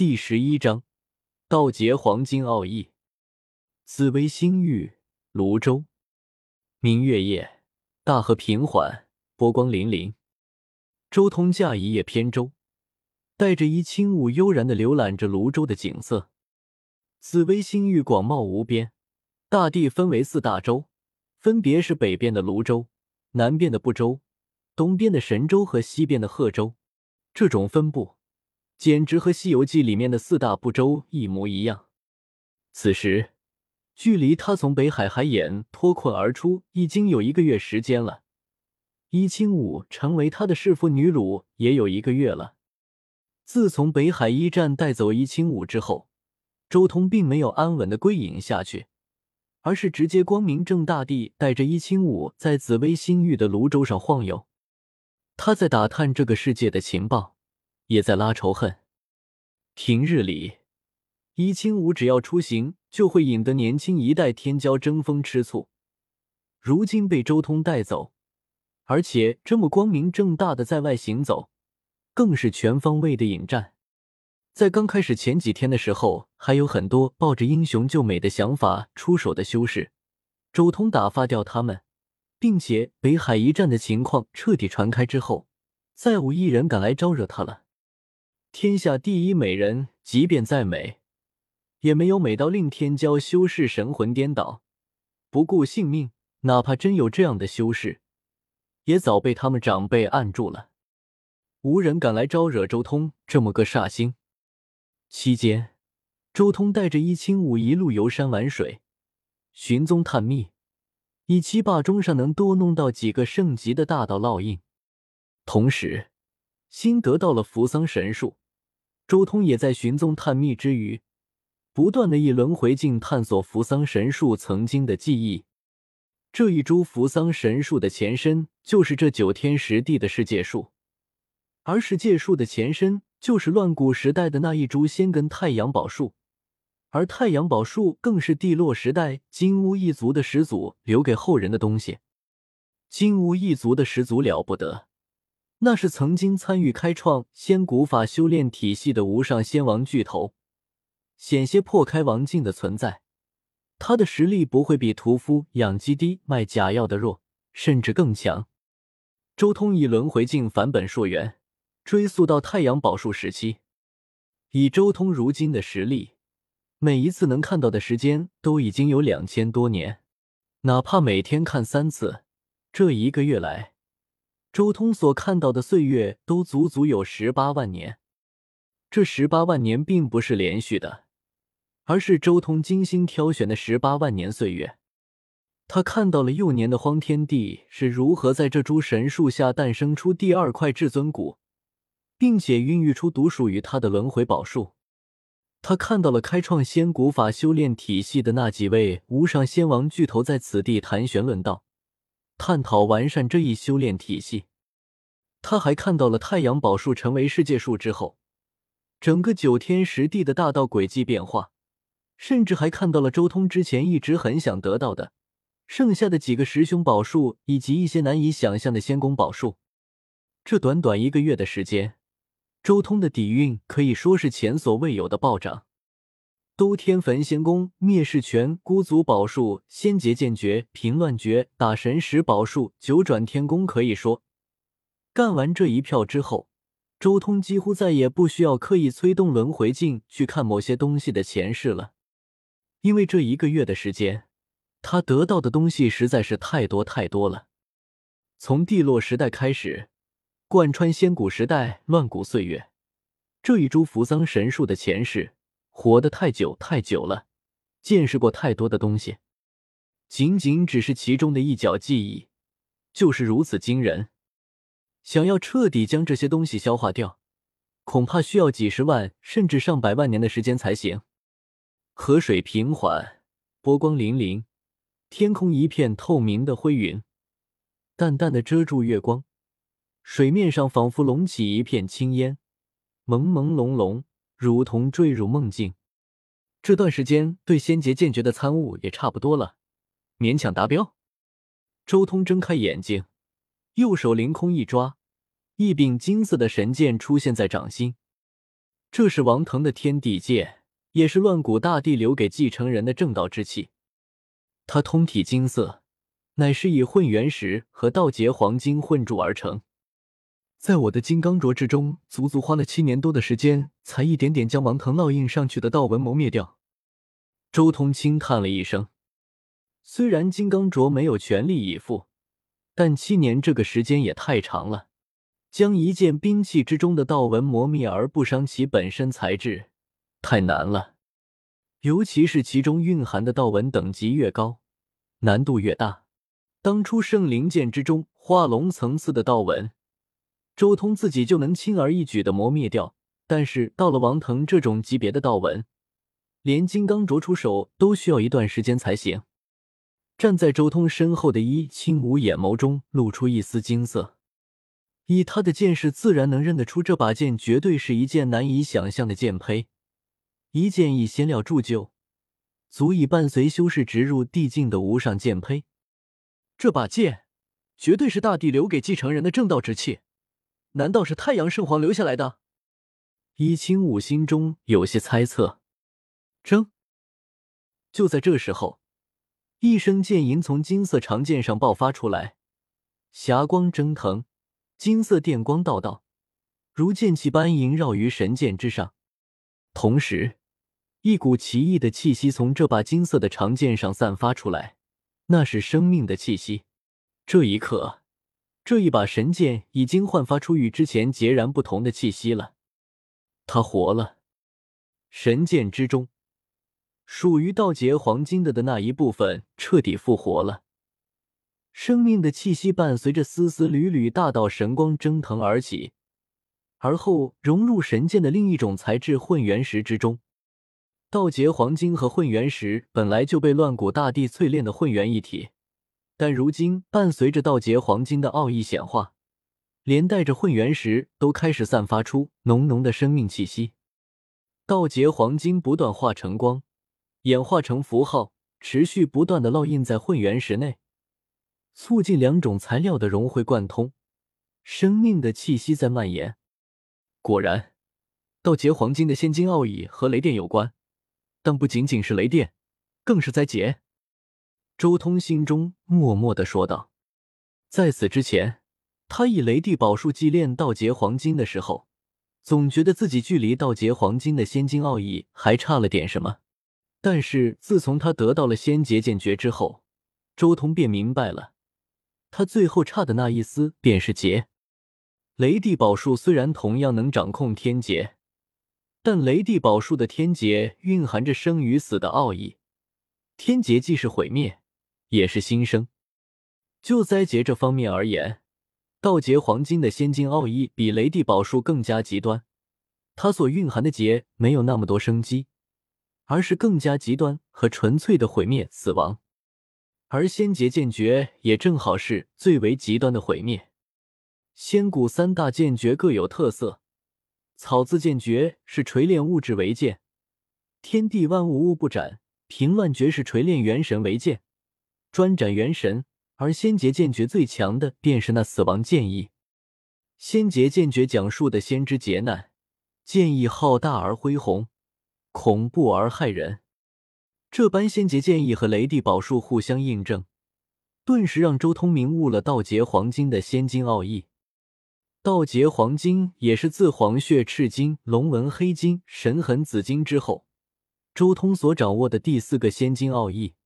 第十一章，道劫黄金奥义。紫薇星域，泸州。明月夜，大河平缓，波光粼粼。周通驾一叶扁舟，带着一轻雾悠然的浏览着泸州的景色。紫薇星域广袤无边，大地分为四大洲，分别是北边的泸州、南边的不州、东边的神州和西边的贺州。这种分布。简直和《西游记》里面的四大部洲一模一样。此时，距离他从北海海眼脱困而出已经有一个月时间了。伊清武成为他的侍妇女虏也有一个月了。自从北海一战带走伊清武之后，周通并没有安稳的归隐下去，而是直接光明正大地带着伊清武在紫薇星域的泸州上晃悠。他在打探这个世界的情报。也在拉仇恨。平日里，伊清武只要出行，就会引得年轻一代天骄争风吃醋。如今被周通带走，而且这么光明正大的在外行走，更是全方位的引战。在刚开始前几天的时候，还有很多抱着英雄救美的想法出手的修士，周通打发掉他们，并且北海一战的情况彻底传开之后，再无一人敢来招惹他了。天下第一美人，即便再美，也没有美到令天骄修士神魂颠倒，不顾性命。哪怕真有这样的修士，也早被他们长辈按住了。无人敢来招惹周通这么个煞星。期间，周通带着一清武一路游山玩水，寻踪探秘，以期霸中上能多弄到几个圣级的大道烙印。同时，新得到了扶桑神树。周通也在寻踪探秘之余，不断的以轮回镜探索扶桑神树曾经的记忆。这一株扶桑神树的前身就是这九天十地的世界树，而世界树的前身就是乱古时代的那一株仙根太阳宝树，而太阳宝树更是地落时代金乌一族的始祖留给后人的东西。金乌一族的始祖了不得。那是曾经参与开创仙古法修炼体系的无上仙王巨头，险些破开王境的存在。他的实力不会比屠夫养鸡低卖假药的弱，甚至更强。周通以轮回镜返本溯源，追溯到太阳宝树时期。以周通如今的实力，每一次能看到的时间都已经有两千多年，哪怕每天看三次，这一个月来。周通所看到的岁月都足足有十八万年，这十八万年并不是连续的，而是周通精心挑选的十八万年岁月。他看到了幼年的荒天帝是如何在这株神树下诞生出第二块至尊骨，并且孕育出独属于他的轮回宝树。他看到了开创仙古法修炼体系的那几位无上仙王巨头在此地谈玄论道。探讨完善这一修炼体系，他还看到了太阳宝树成为世界树之后，整个九天十地的大道轨迹变化，甚至还看到了周通之前一直很想得到的剩下的几个十凶宝树以及一些难以想象的仙宫宝树。这短短一个月的时间，周通的底蕴可以说是前所未有的暴涨。兜天焚仙功、灭世拳、孤族宝术、仙劫剑诀、平乱诀、打神石宝术、九转天功，可以说干完这一票之后，周通几乎再也不需要刻意催动轮回镜去看某些东西的前世了，因为这一个月的时间，他得到的东西实在是太多太多了。从地落时代开始，贯穿仙古时代、乱古岁月，这一株扶桑神树的前世。活得太久太久了，见识过太多的东西，仅仅只是其中的一角记忆，就是如此惊人。想要彻底将这些东西消化掉，恐怕需要几十万甚至上百万年的时间才行。河水平缓，波光粼粼，天空一片透明的灰云，淡淡的遮住月光，水面上仿佛隆起一片青烟，朦朦胧胧。如同坠入梦境。这段时间对仙劫剑诀的参悟也差不多了，勉强达标。周通睁开眼睛，右手凌空一抓，一柄金色的神剑出现在掌心。这是王腾的天地剑，也是乱古大帝留给继承人的正道之气。它通体金色，乃是以混元石和道劫黄金混铸而成。在我的金刚镯之中，足足花了七年多的时间，才一点点将王腾烙印上去的道纹磨灭掉。周通轻叹了一声，虽然金刚镯没有全力以赴，但七年这个时间也太长了。将一件兵器之中的道纹磨灭而不伤其本身材质，太难了。尤其是其中蕴含的道纹等级越高，难度越大。当初圣灵剑之中化龙层次的道纹，周通自己就能轻而易举的磨灭掉，但是到了王腾这种级别的道纹，连金刚镯出手都需要一段时间才行。站在周通身后的伊青舞眼眸中露出一丝金色。以他的见识，自然能认得出这把剑绝对是一件难以想象的剑胚，一件以仙料铸就，足以伴随修士直入地境的无上剑胚。这把剑绝对是大帝留给继承人的正道之气，难道是太阳圣皇留下来的？伊清武心中有些猜测。争！就在这时候，一声剑吟从金色长剑上爆发出来，霞光蒸腾。金色电光道道，如剑气般萦绕于神剑之上。同时，一股奇异的气息从这把金色的长剑上散发出来，那是生命的气息。这一刻，这一把神剑已经焕发出与之前截然不同的气息了。它活了。神剑之中，属于道劫黄金的的那一部分彻底复活了。生命的气息伴随着丝丝缕缕大道神光蒸腾而起，而后融入神剑的另一种材质混元石之中。道劫黄金和混元石本来就被乱古大帝淬炼的混元一体，但如今伴随着道劫黄金的奥义显化，连带着混元石都开始散发出浓浓的生命气息。道劫黄金不断化成光，演化成符号，持续不断的烙印在混元石内。促进两种材料的融会贯通，生命的气息在蔓延。果然，道劫黄金的仙金奥义和雷电有关，但不仅仅是雷电，更是灾劫。周通心中默默的说道。在此之前，他以雷帝宝术祭炼道劫黄金的时候，总觉得自己距离道劫黄金的仙金奥义还差了点什么。但是自从他得到了仙劫剑诀之后，周通便明白了。他最后差的那一丝便是劫。雷帝宝术虽然同样能掌控天劫，但雷帝宝术的天劫蕴含着生与死的奥义。天劫既是毁灭，也是新生。就灾劫这方面而言，道劫黄金的仙金奥义比雷帝宝术更加极端。它所蕴含的劫没有那么多生机，而是更加极端和纯粹的毁灭死亡。而仙劫剑诀也正好是最为极端的毁灭。仙古三大剑诀各有特色，草字剑诀是锤炼物质为剑，天地万物物不斩；平乱诀是锤炼元神为剑，专斩元神。而仙劫剑诀最强的便是那死亡剑意。仙劫剑诀讲述的先知劫难，剑意浩大而恢宏，恐怖而骇人。这般仙劫剑意和雷帝宝术互相印证，顿时让周通明悟了道劫黄金的仙金奥义。道劫黄金也是自黄血赤金、龙纹黑金、神痕紫金之后，周通所掌握的第四个仙金奥义。